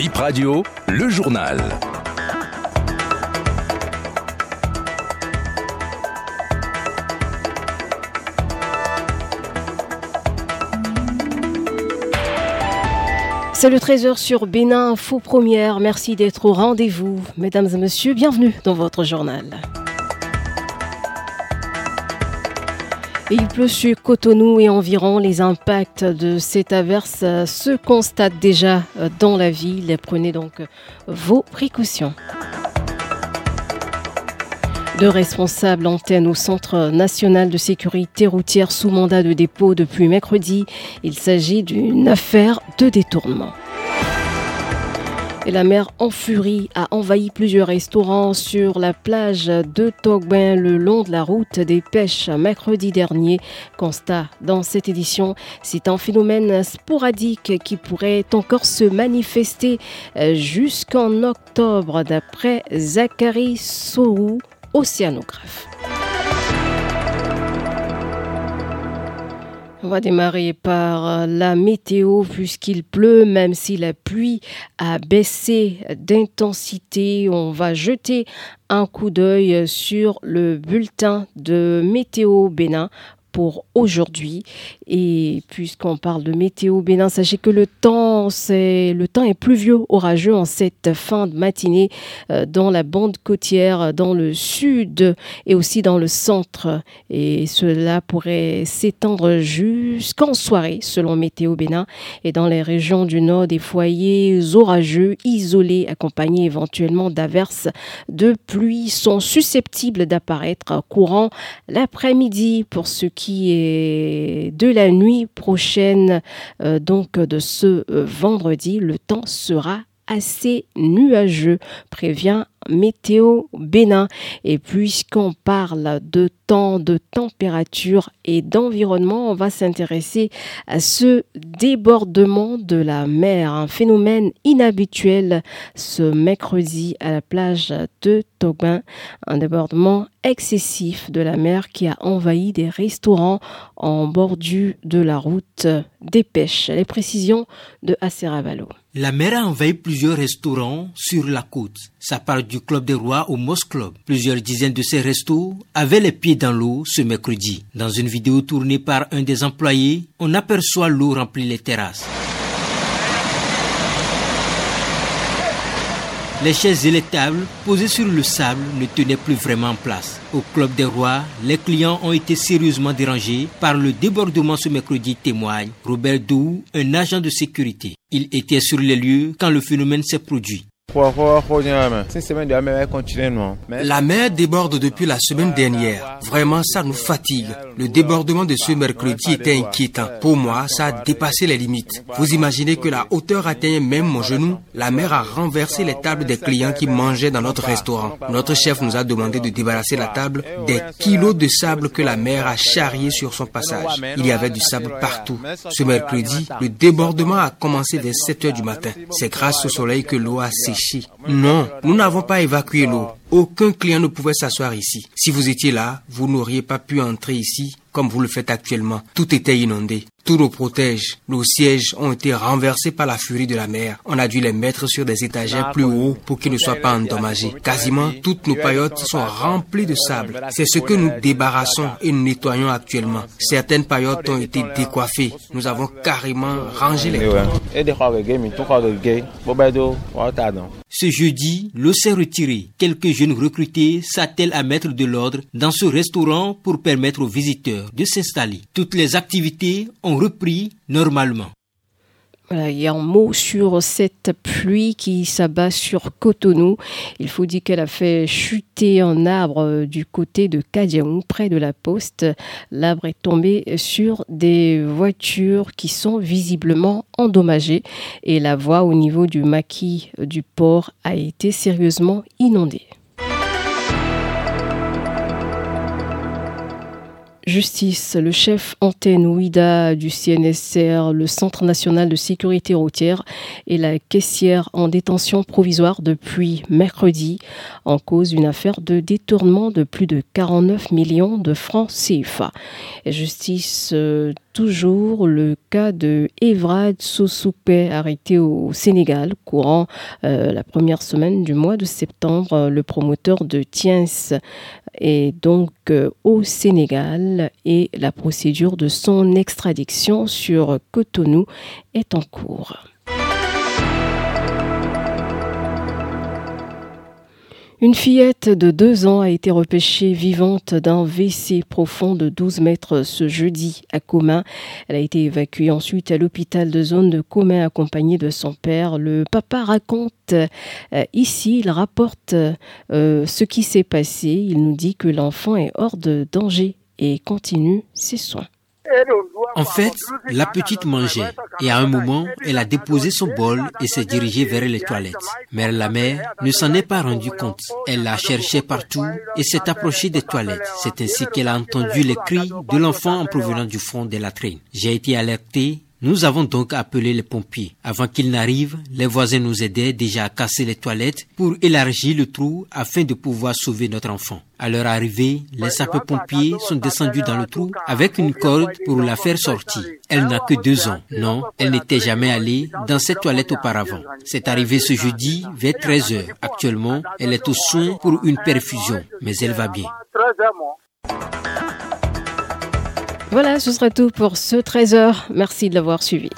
Bip Radio, le journal. C'est le 13h sur Bénin Info Première. Merci d'être au rendez-vous. Mesdames et messieurs, bienvenue dans votre journal. Il pleut sur Cotonou et environ. Les impacts de cette averse se constatent déjà dans la ville. Prenez donc vos précautions. Deux responsables antennes au Centre national de sécurité routière sous mandat de dépôt depuis mercredi. Il s'agit d'une affaire de détournement. La mer en furie a envahi plusieurs restaurants sur la plage de Togbin le long de la route des pêches mercredi dernier. Constat dans cette édition, c'est un phénomène sporadique qui pourrait encore se manifester jusqu'en octobre d'après Zachary Sorou, océanographe. On va démarrer par la météo puisqu'il pleut, même si la pluie a baissé d'intensité. On va jeter un coup d'œil sur le bulletin de météo Bénin pour aujourd'hui. Et puisqu'on parle de météo Bénin, sachez que le temps, c'est le temps est pluvieux, orageux en cette fin de matinée euh, dans la bande côtière, dans le sud et aussi dans le centre. Et cela pourrait s'étendre jusqu'en soirée, selon Météo Bénin. Et dans les régions du nord, des foyers orageux, isolés, accompagnés éventuellement d'averses de pluie, sont susceptibles d'apparaître courant l'après-midi pour ceux qui est de la nuit prochaine, euh, donc de ce euh, vendredi, le temps sera assez nuageux, prévient Météo Bénin. Et puisqu'on parle de temps, de température et d'environnement, on va s'intéresser à ce débordement de la mer, un phénomène inhabituel ce mercredi à la plage de Togbin, un débordement excessif de la mer qui a envahi des restaurants en bordure de la route des pêches. Les précisions de Aseravalo. La mer a envahi plusieurs restaurants sur la côte. Ça part du Club des Rois au Moss Club. Plusieurs dizaines de ces restos avaient les pieds dans l'eau ce mercredi. Dans une vidéo tournée par un des employés, on aperçoit l'eau remplir les terrasses. Les chaises et les tables posées sur le sable ne tenaient plus vraiment en place. Au Club des Rois, les clients ont été sérieusement dérangés par le débordement ce mercredi, témoigne Robert Dou, un agent de sécurité. Il était sur les lieux quand le phénomène s'est produit. La mer déborde depuis la semaine dernière. Vraiment, ça nous fatigue. Le débordement de ce mercredi était inquiétant. Pour moi, ça a dépassé les limites. Vous imaginez que la hauteur atteignait même mon genou La mer a renversé les tables des clients qui mangeaient dans notre restaurant. Notre chef nous a demandé de débarrasser la table des kilos de sable que la mer a charrié sur son passage. Il y avait du sable partout. Ce mercredi, le débordement a commencé dès 7 heures du matin. C'est grâce au soleil que l'eau a séché non, nous n'avons pas évacué l'eau. Aucun client ne pouvait s'asseoir ici. Si vous étiez là, vous n'auriez pas pu entrer ici comme vous le faites actuellement. Tout était inondé. Tout nos protège. Nos sièges ont été renversés par la furie de la mer. On a dû les mettre sur des étagères plus hauts pour qu'ils ne soient pas endommagés. Quasiment toutes nos paillotes sont remplies de sable. C'est ce que nous débarrassons et nous nettoyons actuellement. Certaines paillotes ont été décoiffées. Nous avons carrément rangé les Ce jeudi, l'eau s'est retirée. Quelques jeunes recrutés s'attellent à mettre de l'ordre dans ce restaurant pour permettre aux visiteurs de s'installer. Toutes les activités ont repris normalement. Il y a un mot sur cette pluie qui s'abat sur Cotonou. Il faut dire qu'elle a fait chuter un arbre du côté de Kadiaou, près de la poste. L'arbre est tombé sur des voitures qui sont visiblement endommagées et la voie au niveau du maquis du port a été sérieusement inondée. Justice, le chef antenne OIDA du CNSR, le Centre national de sécurité routière et la caissière en détention provisoire depuis mercredi en cause d'une affaire de détournement de plus de 49 millions de francs CFA. justice, euh, toujours le cas de Evrad Sosuke arrêté au Sénégal courant euh, la première semaine du mois de septembre. Le promoteur de Tiens est donc euh, au Sénégal et la procédure de son extradition sur Cotonou est en cours. Une fillette de deux ans a été repêchée vivante d'un WC profond de 12 mètres ce jeudi à Commun. Elle a été évacuée ensuite à l'hôpital de zone de Commun accompagnée de son père. Le papa raconte euh, ici, il rapporte euh, ce qui s'est passé. Il nous dit que l'enfant est hors de danger et continue ses soins. En fait, la petite mangeait et à un moment, elle a déposé son bol et s'est dirigée vers les toilettes. Mais la mère ne s'en est pas rendue compte. Elle la cherchait partout et s'est approchée des toilettes. C'est ainsi qu'elle a entendu les cris de l'enfant en provenant du fond de la traîne. J'ai été alerté nous avons donc appelé les pompiers. Avant qu'ils n'arrivent, les voisins nous aidaient déjà à casser les toilettes pour élargir le trou afin de pouvoir sauver notre enfant. À leur arrivée, les sapeurs-pompiers sont descendus dans le trou avec une corde pour la faire sortir. Elle n'a que deux ans. Non, elle n'était jamais allée dans cette toilette auparavant. C'est arrivé ce jeudi vers 13 heures. Actuellement, elle est au soin pour une perfusion, mais elle va bien. Voilà, ce sera tout pour ce 13h. Merci de l'avoir suivi.